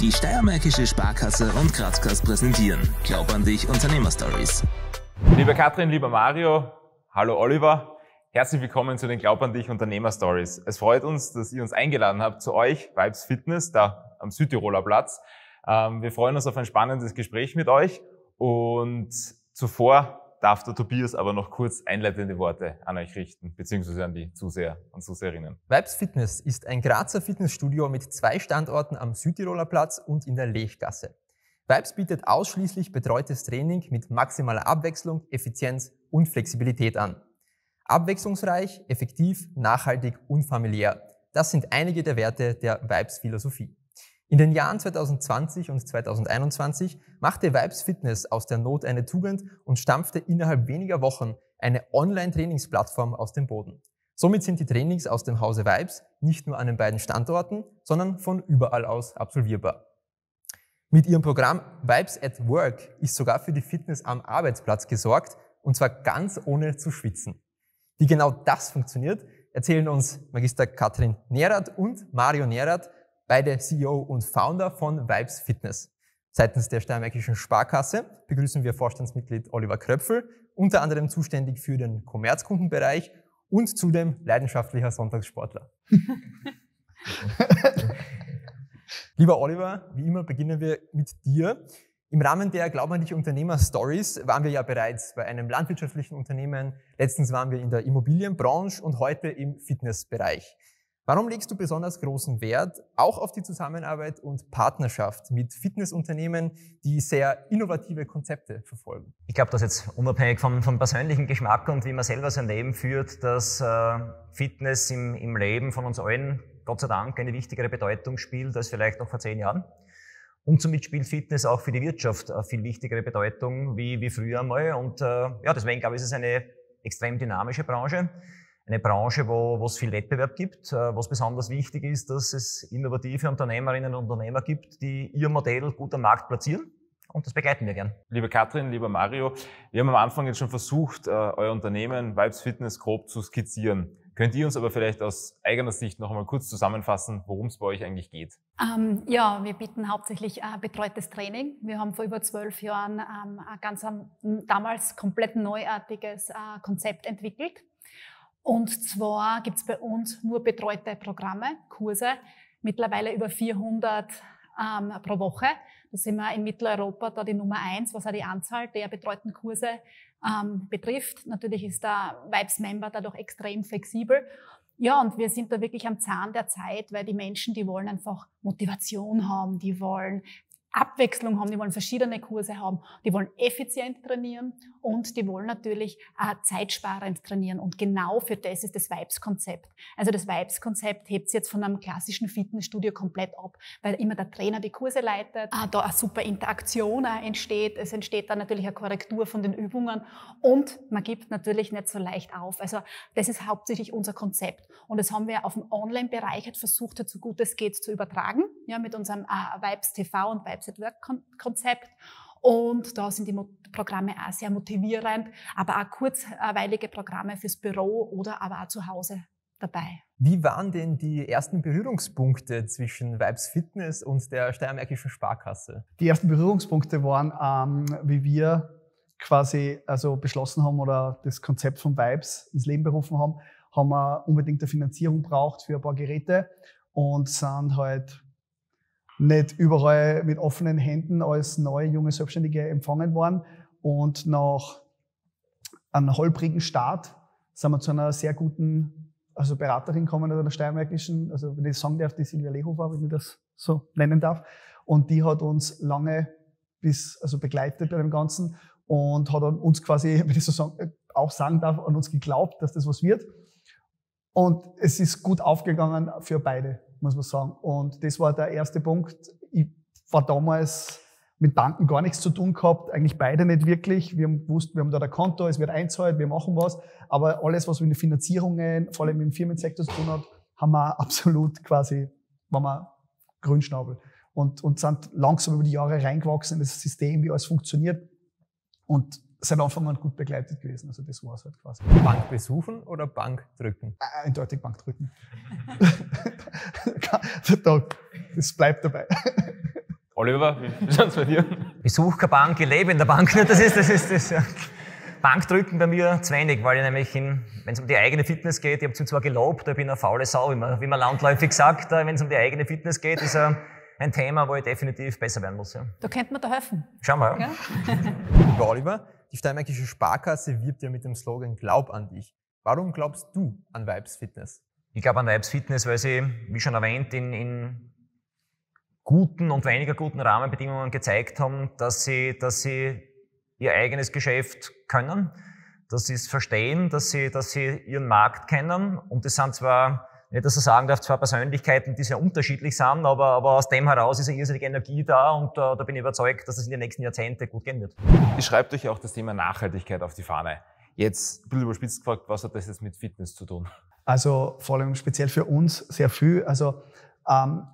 Die Steiermärkische Sparkasse und Grazkast präsentieren Glaub an dich Unternehmerstories. Lieber Katrin, lieber Mario, hallo Oliver. Herzlich willkommen zu den Glaub an dich Unternehmerstories. Es freut uns, dass ihr uns eingeladen habt zu euch, Vibes Fitness, da am Südtiroler Platz. Ähm, wir freuen uns auf ein spannendes Gespräch mit euch und zuvor darf der Tobias aber noch kurz einleitende Worte an euch richten, beziehungsweise an die Zuseher und Zuseherinnen. Vibes Fitness ist ein Grazer Fitnessstudio mit zwei Standorten am Südtiroler Platz und in der Lechgasse. Vibes bietet ausschließlich betreutes Training mit maximaler Abwechslung, Effizienz und Flexibilität an. Abwechslungsreich, effektiv, nachhaltig und familiär. Das sind einige der Werte der Vibes Philosophie. In den Jahren 2020 und 2021 machte Vibes Fitness aus der Not eine Tugend und stampfte innerhalb weniger Wochen eine Online-Trainingsplattform aus dem Boden. Somit sind die Trainings aus dem Hause Vibes nicht nur an den beiden Standorten, sondern von überall aus absolvierbar. Mit ihrem Programm Vibes at Work ist sogar für die Fitness am Arbeitsplatz gesorgt und zwar ganz ohne zu schwitzen. Wie genau das funktioniert, erzählen uns Magister Katrin Nerath und Mario Nerath beide CEO und Founder von Vibes Fitness. Seitens der Steiermärkischen Sparkasse begrüßen wir Vorstandsmitglied Oliver Kröpfel, unter anderem zuständig für den Kommerzkundenbereich und zudem leidenschaftlicher Sonntagssportler. Lieber Oliver, wie immer beginnen wir mit dir. Im Rahmen der Glaub an dich Unternehmer Stories waren wir ja bereits bei einem landwirtschaftlichen Unternehmen. Letztens waren wir in der Immobilienbranche und heute im Fitnessbereich. Warum legst du besonders großen Wert auch auf die Zusammenarbeit und Partnerschaft mit Fitnessunternehmen, die sehr innovative Konzepte verfolgen? Ich glaube, dass jetzt unabhängig vom, vom, persönlichen Geschmack und wie man selber sein Leben führt, dass äh, Fitness im, im Leben von uns allen, Gott sei Dank, eine wichtigere Bedeutung spielt als vielleicht noch vor zehn Jahren. Und somit spielt Fitness auch für die Wirtschaft eine viel wichtigere Bedeutung wie, wie früher einmal. Und äh, ja, deswegen glaube ich, ist es eine extrem dynamische Branche eine Branche, wo, wo es viel Wettbewerb gibt, äh, was besonders wichtig ist, dass es innovative Unternehmerinnen und Unternehmer gibt, die ihr Modell gut am Markt platzieren. Und das begleiten wir gern. Liebe Katrin, lieber Mario, wir haben am Anfang jetzt schon versucht, äh, euer Unternehmen Vibes Fitness grob zu skizzieren. Könnt ihr uns aber vielleicht aus eigener Sicht noch einmal kurz zusammenfassen, worum es bei euch eigentlich geht? Ähm, ja, wir bieten hauptsächlich äh, betreutes Training. Wir haben vor über zwölf Jahren ähm, ein ganz damals komplett neuartiges äh, Konzept entwickelt. Und zwar gibt es bei uns nur betreute Programme, Kurse, mittlerweile über 400 ähm, pro Woche. Da sind wir in Mitteleuropa da die Nummer eins, was auch die Anzahl der betreuten Kurse ähm, betrifft. Natürlich ist der Vibes-Member dadurch extrem flexibel. Ja, und wir sind da wirklich am Zahn der Zeit, weil die Menschen, die wollen einfach Motivation haben, die wollen Abwechslung haben, die wollen verschiedene Kurse haben, die wollen effizient trainieren und die wollen natürlich äh, zeitsparend trainieren. Und genau für das ist das Vibes-Konzept. Also das Vibes-Konzept hebt sich jetzt von einem klassischen Fitnessstudio komplett ab, weil immer der Trainer die Kurse leitet, äh, da eine super Interaktion äh, entsteht, es entsteht dann natürlich eine Korrektur von den Übungen und man gibt natürlich nicht so leicht auf. Also das ist hauptsächlich unser Konzept. Und das haben wir auf dem Online-Bereich halt versucht, so gut es geht zu übertragen, ja, mit unserem äh, Vibes TV und Vibes Vibes at Work-Konzept. Und da sind die Programme auch sehr motivierend, aber auch kurzweilige Programme fürs Büro oder aber auch zu Hause dabei. Wie waren denn die ersten Berührungspunkte zwischen Vibes Fitness und der Steiermärkischen Sparkasse? Die ersten Berührungspunkte waren, ähm, wie wir quasi also beschlossen haben oder das Konzept von Vibes ins Leben berufen haben, haben wir unbedingt eine Finanzierung braucht für ein paar Geräte und sind halt nicht überall mit offenen Händen als neue junge Selbstständige empfangen worden. Und nach einem holprigen Start sind wir zu einer sehr guten also Beraterin gekommen, also der Steiermärkischen, also wenn ich sagen darf, die Silvia Lehofer, wenn ich das so nennen darf. Und die hat uns lange bis, also begleitet bei dem Ganzen und hat uns quasi, wenn ich so sagen, auch sagen darf, an uns geglaubt, dass das was wird. Und es ist gut aufgegangen für beide muss man sagen. Und das war der erste Punkt. Ich war damals mit Banken gar nichts zu tun gehabt, eigentlich beide nicht wirklich. Wir haben gewusst, wir haben da ein Konto, es wird einzahlt, wir machen was. Aber alles, was mit den Finanzierungen, vor allem im Firmensektor zu tun hat, haben wir absolut quasi, waren wir Grünschnabel. Und, und sind langsam über die Jahre reingewachsen in das System, wie alles funktioniert. Und seit Anfang an gut begleitet gewesen. Also das war es halt quasi. Bank besuchen oder Bank drücken? Eindeutig Bank drücken. das bleibt dabei. Oliver, wie schaut's bei dir? Besuch keine Bank, ich lebe in der Bank. Das ist das. Ist das ja. Bankdrücken bei mir zu wenig, weil ich nämlich, wenn es um die eigene Fitness geht, ich habe zwar gelobt, ich bin eine faule Sau, wie man, wie man landläufig sagt, wenn es um die eigene Fitness geht, ist ein, ein Thema, wo ich definitiv besser werden muss. Ja. Da könnte man da helfen. Schauen wir. Ja? Lieber Oliver, die Steinmärkische Sparkasse wirbt ja mit dem Slogan Glaub an dich. Warum glaubst du an Vibes Fitness? Ich glaube an Vibes Fitness, weil sie, wie schon erwähnt, in, in guten und weniger guten Rahmenbedingungen gezeigt haben, dass sie, dass sie ihr eigenes Geschäft können, dass sie es verstehen, dass sie, dass sie ihren Markt kennen. Und das sind zwar, nicht dass ich sagen darf, zwar Persönlichkeiten, die sehr unterschiedlich sind, aber, aber aus dem heraus ist eine irrsinnige Energie da und uh, da bin ich überzeugt, dass es in den nächsten Jahrzehnten gut gehen wird. Ihr schreibt euch auch das Thema Nachhaltigkeit auf die Fahne. Jetzt, ein bisschen überspitzt gefragt, was hat das jetzt mit Fitness zu tun? Also vor allem speziell für uns sehr viel. Also ähm,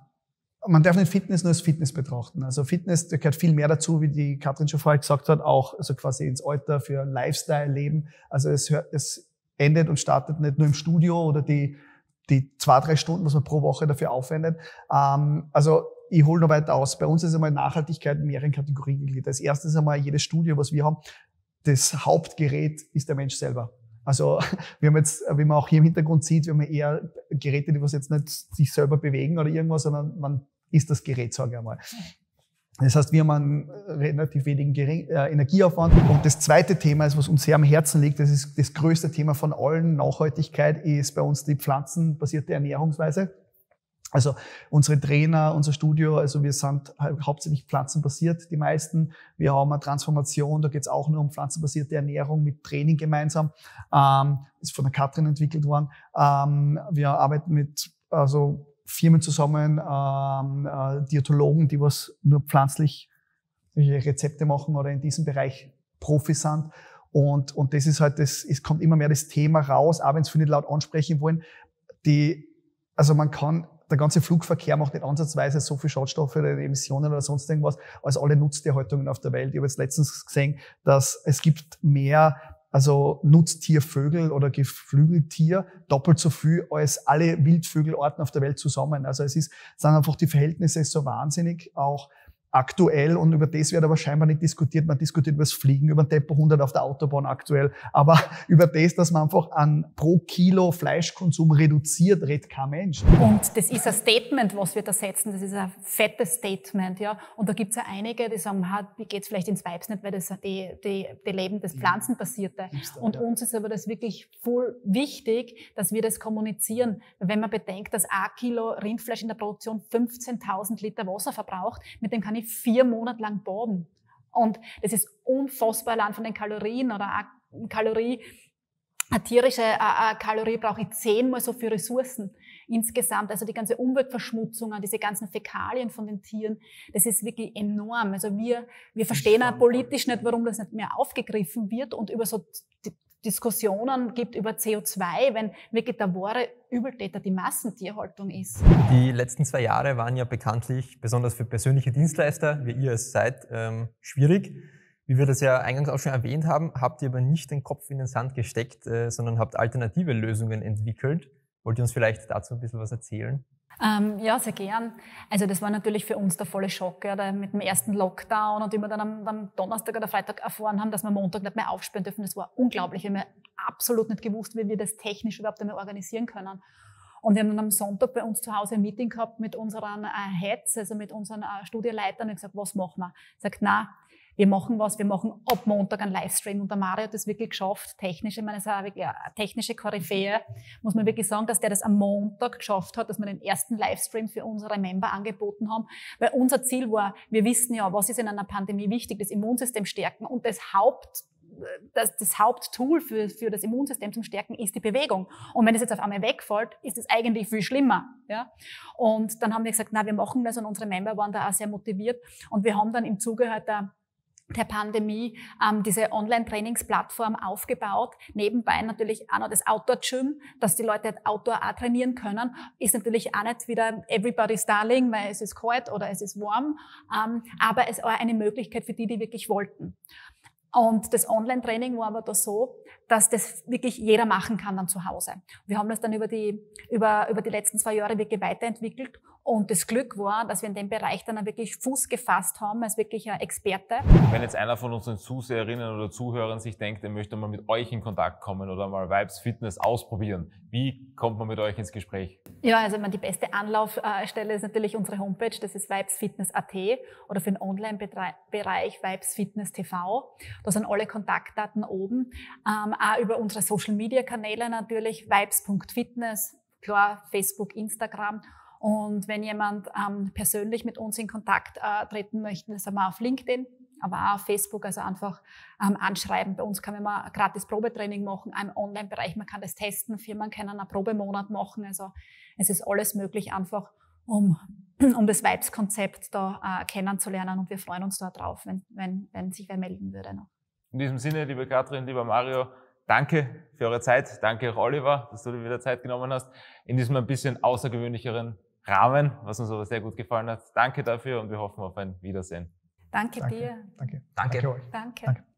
man darf nicht Fitness nur als Fitness betrachten. Also Fitness, da gehört viel mehr dazu, wie die Katrin schon vorher gesagt hat, auch also quasi ins Alter für Lifestyle-Leben. Also es, hört, es endet und startet nicht nur im Studio oder die, die zwei, drei Stunden, was man pro Woche dafür aufwendet. Ähm, also ich hole noch weiter aus. Bei uns ist einmal Nachhaltigkeit in mehreren Kategorien gegliedert. Als erstes einmal jedes Studio, was wir haben, das Hauptgerät ist der Mensch selber. Also wir haben jetzt, wie man auch hier im Hintergrund sieht, wir haben eher Geräte, die was jetzt nicht sich selber bewegen oder irgendwas, sondern man ist das Gerät, sage ich einmal. Das heißt, wir haben einen relativ wenigen Gering, äh, Energieaufwand. Und das zweite Thema ist, was uns sehr am Herzen liegt, das ist das größte Thema von allen, Nachhaltigkeit, ist bei uns die pflanzenbasierte Ernährungsweise. Also unsere Trainer, unser Studio, also wir sind hauptsächlich pflanzenbasiert, die meisten. Wir haben eine Transformation, da geht es auch nur um pflanzenbasierte Ernährung mit Training gemeinsam. Ähm, ist von der Katrin entwickelt worden. Ähm, wir arbeiten mit also Firmen zusammen, ähm, äh, Diätologen, die was nur pflanzlich Rezepte machen oder in diesem Bereich Profis sind. Und, und das ist halt, das, es kommt immer mehr das Thema raus, auch wenn es viele laut ansprechen wollen. Die, also man kann, der ganze Flugverkehr macht nicht ansatzweise so viel Schadstoffe oder Emissionen oder sonst irgendwas als alle Nutztierhaltungen auf der Welt. Ich habe jetzt letztens gesehen, dass es gibt mehr also Nutztiervögel oder Geflügeltier doppelt so viel als alle Wildvögelarten auf der Welt zusammen. Also es ist, sind einfach die Verhältnisse so wahnsinnig auch aktuell und über das wird aber scheinbar nicht diskutiert. Man diskutiert über das Fliegen, über ein Tempo 100 auf der Autobahn aktuell, aber über das, dass man einfach an pro Kilo Fleischkonsum reduziert, redet kein Mensch. Und das ist ein Statement, was wir da setzen. Das ist ein fettes Statement, ja. Und da gibt es ja einige, die sagen, wie geht's vielleicht ins Vibes nicht, weil das die, die, die Leben des Pflanzenbasierte. Da, und ja. uns ist aber das wirklich voll wichtig, dass wir das kommunizieren. Wenn man bedenkt, dass ein Kilo Rindfleisch in der Produktion 15.000 Liter Wasser verbraucht, mit dem kann ich vier Monate lang baden. Und das ist unfassbar allein von den Kalorien oder eine Kalorie, eine tierische eine Kalorie brauche ich zehnmal so viele Ressourcen insgesamt. Also die ganze Umweltverschmutzung, diese ganzen Fäkalien von den Tieren, das ist wirklich enorm. Also wir, wir verstehen auch politisch nicht, warum das nicht mehr aufgegriffen wird und über so Diskussionen gibt über CO2, wenn wirklich der wahre Übeltäter die Massentierhaltung ist. Die letzten zwei Jahre waren ja bekanntlich, besonders für persönliche Dienstleister, wie ihr es seid, ähm, schwierig. Wie wir das ja eingangs auch schon erwähnt haben, habt ihr aber nicht den Kopf in den Sand gesteckt, äh, sondern habt alternative Lösungen entwickelt. Wollt ihr uns vielleicht dazu ein bisschen was erzählen? Ähm, ja, sehr gern. Also das war natürlich für uns der volle Schock, ja, mit dem ersten Lockdown und wie wir dann am, am, Donnerstag oder Freitag erfahren haben, dass wir Montag nicht mehr aufsperren dürfen. Das war unglaublich. Wir haben absolut nicht gewusst, wie wir das technisch überhaupt einmal organisieren können. Und wir haben dann am Sonntag bei uns zu Hause ein Meeting gehabt mit unseren äh, Heads, also mit unseren äh, Studieleitern und gesagt, was machen wir? Sagt, na, wir machen was, wir machen ab Montag einen Livestream. Und der Mario hat das wirklich geschafft, technisch, ich meine, es ist eine technische Koryphäe, muss man wirklich sagen, dass der das am Montag geschafft hat, dass wir den ersten Livestream für unsere Member angeboten haben. Weil unser Ziel war, wir wissen ja, was ist in einer Pandemie wichtig, das Immunsystem stärken und das Haupt das, das Haupttool für, für das Immunsystem zum Stärken ist die Bewegung. Und wenn es jetzt auf einmal wegfällt, ist es eigentlich viel schlimmer. Ja? Und dann haben wir gesagt, na, wir machen das und unsere Member waren da auch sehr motiviert. Und wir haben dann im Zuge halt der der Pandemie ähm, diese Online-Trainingsplattform aufgebaut. Nebenbei natürlich auch noch das Outdoor-Gym, dass die Leute halt Outdoor auch trainieren können. Ist natürlich auch nicht wieder everybody's darling, weil es ist kalt oder es ist warm. Ähm, aber es war eine Möglichkeit für die, die wirklich wollten. Und das Online-Training war aber da so, dass das wirklich jeder machen kann dann zu Hause. Wir haben das dann über die, über, über die letzten zwei Jahre wirklich weiterentwickelt Und das Glück war, dass wir in dem Bereich dann wirklich Fuß gefasst haben als wirklicher Experte. Wenn jetzt einer von unseren Zuseherinnen oder Zuhörern sich denkt, er möchte mal mit euch in Kontakt kommen oder mal Vibes Fitness ausprobieren, wie kommt man mit euch ins Gespräch? Ja, also die beste Anlaufstelle ist natürlich unsere Homepage, das ist vibesfitness.at oder für den Online-Bereich Vibes Fitness TV. Da sind alle Kontaktdaten oben. Ähm, auch über unsere Social-Media-Kanäle natürlich, vibes.fitness, klar, Facebook, Instagram und wenn jemand ähm, persönlich mit uns in Kontakt äh, treten möchte, das haben wir auf LinkedIn, aber auch auf Facebook, also einfach ähm, anschreiben. Bei uns kann man mal gratis Probetraining machen, im Online-Bereich, man kann das testen, Firmen können einen Probemonat machen. Also es ist alles möglich, einfach um, um das Vibes-Konzept da äh, kennenzulernen und wir freuen uns da drauf, wenn, wenn, wenn sich wer melden würde noch. In diesem Sinne, liebe Katrin, lieber Mario, danke für eure Zeit. Danke auch Oliver, dass du dir wieder Zeit genommen hast. In diesem ein bisschen außergewöhnlicheren Rahmen, was uns aber sehr gut gefallen hat. Danke dafür und wir hoffen auf ein Wiedersehen. Danke, Danke. dir. Danke. Danke. Danke euch. Danke. Danke.